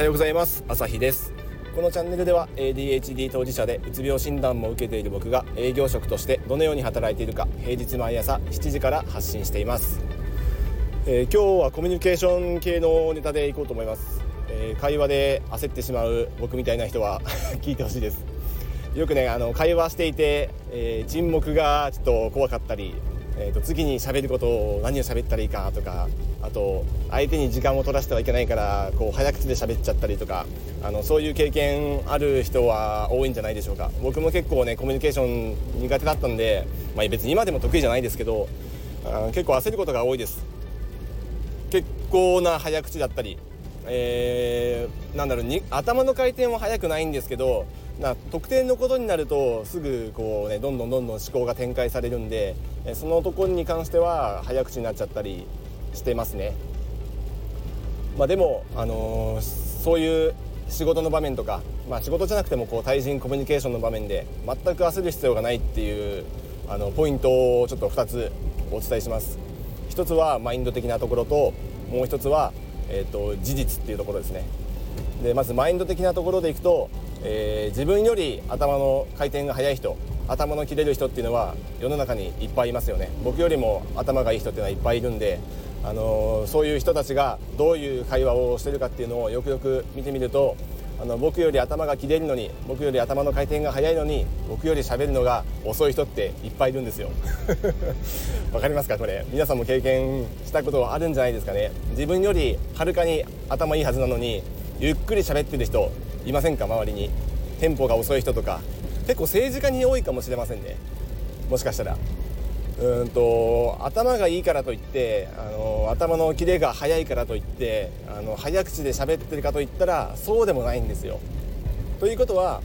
はようございます。朝日です。このチャンネルでは ADHD 当事者でうつ病診断も受けている僕が営業職としてどのように働いているか平日毎朝7時から発信しています、えー、今日はコミュニケーション系のネタでいこうと思います、えー、会話で焦ってしまう僕みたいな人は 聞いてほしいです。よくねあの会話していて、えー、沈黙がちょっと怖かったりえーと、次に喋ることを何を喋ったらいいかとかあと相手に時間を取らせてはいけないからこう早口で喋っちゃったりとかあのそういう経験ある人は多いんじゃないでしょうか。僕も結構ねコミュニケーション苦手だったんで、まあ、別に今でも得意じゃないですけど結構焦ることが多いです。結構な早口だったり、えー、なんだろうに頭の回転は速くないんですけどな特定のことになるとすぐこう、ね、どんどんどんどん思考が展開されるんでそのところに関しては早口になっちゃったりしてますね。まあ、でも、あのー、そういう仕事の場面とか、まあ、仕事じゃなくてもこう対人コミュニケーションの場面で全く焦る必要がないっていうあのポイントをちょっと2つお伝えします。1つはマインド的なところともう1つは、えーと事実っていうところですね。でまずマインド的なところでいくとえー、自分より頭の回転が速い人頭の切れる人っていうのは世の中にいっぱいいますよね。僕よりも頭がいい人っていうのはいっぱいいるんで、あのー、そういう人たちがどういう会話をしてるかっていうのをよくよく見てみるとあの僕より頭が切れるのに僕より頭の回転が速いのに僕より喋るのが遅い人っていっぱいいるんですよ。わかりますか？これ。皆さんも経験したことはあるんじゃないですかね。自分よりはるかに頭いいはずなのにゆっくり喋ってる人いませんか？周りに。テンポが遅い人とか。結構政治家に多いかもしれませんね。もしかしたら。うんと頭がいいからといってあの頭のキレが速いからといってあの早口で喋ってるかといったらそうでもないんですよ。ということは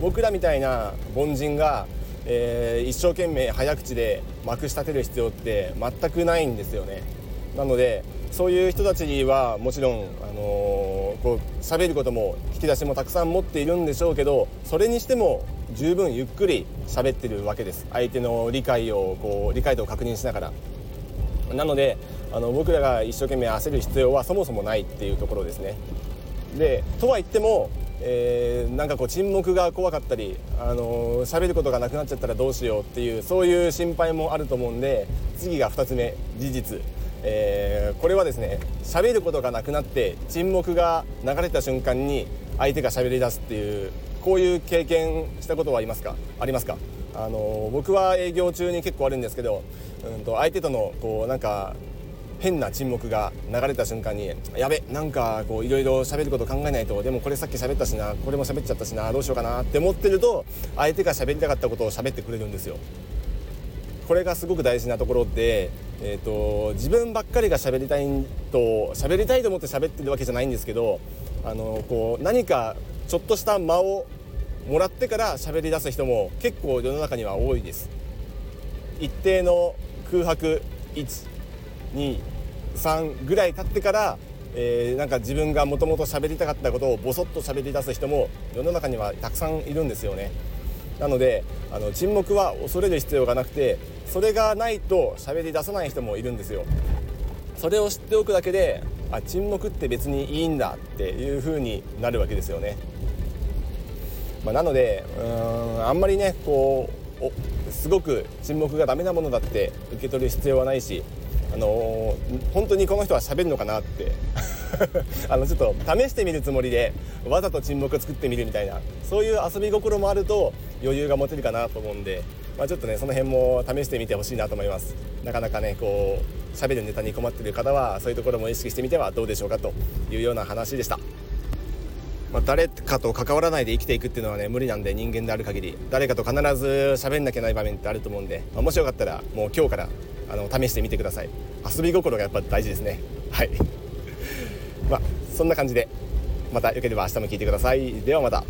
僕らみたいな凡人が、えー、一生懸命早口でまくし立てる必要って全くないんですよね。なのでそういう人たちはもちろん、あのー、こう喋ることも引き出しもたくさん持っているんでしょうけどそれにしても十分ゆっくり喋ってるわけです。相手の理解をこう理解度を確認しながら。なのであの僕らが一生懸命焦る必要はそもそもないっていうところですね。でとは言ってもえー、なんかこう沈黙が怖かったり、あのー、喋ることがなくなっちゃったらどうしようっていうそういう心配もあると思うんで次が2つ目事実。えー、これはですね喋ることがなくなって沈黙が流れた瞬間に相手が喋り出すっていうこういう経験したことはありますか？ありますか？あの僕は営業中に結構あるんですけど、うんと相手とのこうなんか変な沈黙が流れた瞬間にやべなんかこういろいろ喋ること考えないとでもこれさっき喋ったしなこれも喋っちゃったしなどうしようかなって思ってると相手が喋りたかったことを喋ってくれるんですよ。これがすごく大事なところでえーと、自分ばっかりが喋りたいと喋りたいと思って喋ってるわけじゃないんですけどあのこう何かちょっとした間をもらってから喋り出す人も結構世の中には多いです。一定の空白123ぐらい経ってから、えー、なんか自分がもともと喋りたかったことをボソッと喋り出す人も世の中にはたくさんいるんですよね。なのであの沈黙は恐れる必要がなくてそれがないと喋り出さない人もいるんですよ。それを知っておくだけであ沈黙って別にいいんだっていう風になるわけですよね、まあ、なのでうんあんまりねこうすごく沈黙がダメなものだって受け取る必要はないしあのー、本当にこの人は喋るのかなって あのちょっと試してみるつもりでわざと沈黙作ってみるみたいなそういう遊び心もあると余裕が持てるかなと思うんで、まあ、ちょっとねその辺も試してみてほしいなと思います。なかなかねこう喋るネタに困ってる方はそういうところも意識してみてはどうでしょうかというような話でした。まあ、誰かと関わらないで生きていくっていうのはね無理なんで人間である限り誰かと必ず喋んなきゃない場面ってあると思うんで、まあ、もしよかったらもう今日からあの試してみてください。遊び心がやっぱ大事ですね。はい。まあそんな感じでまたよければ明日も聞いてください。ではまた。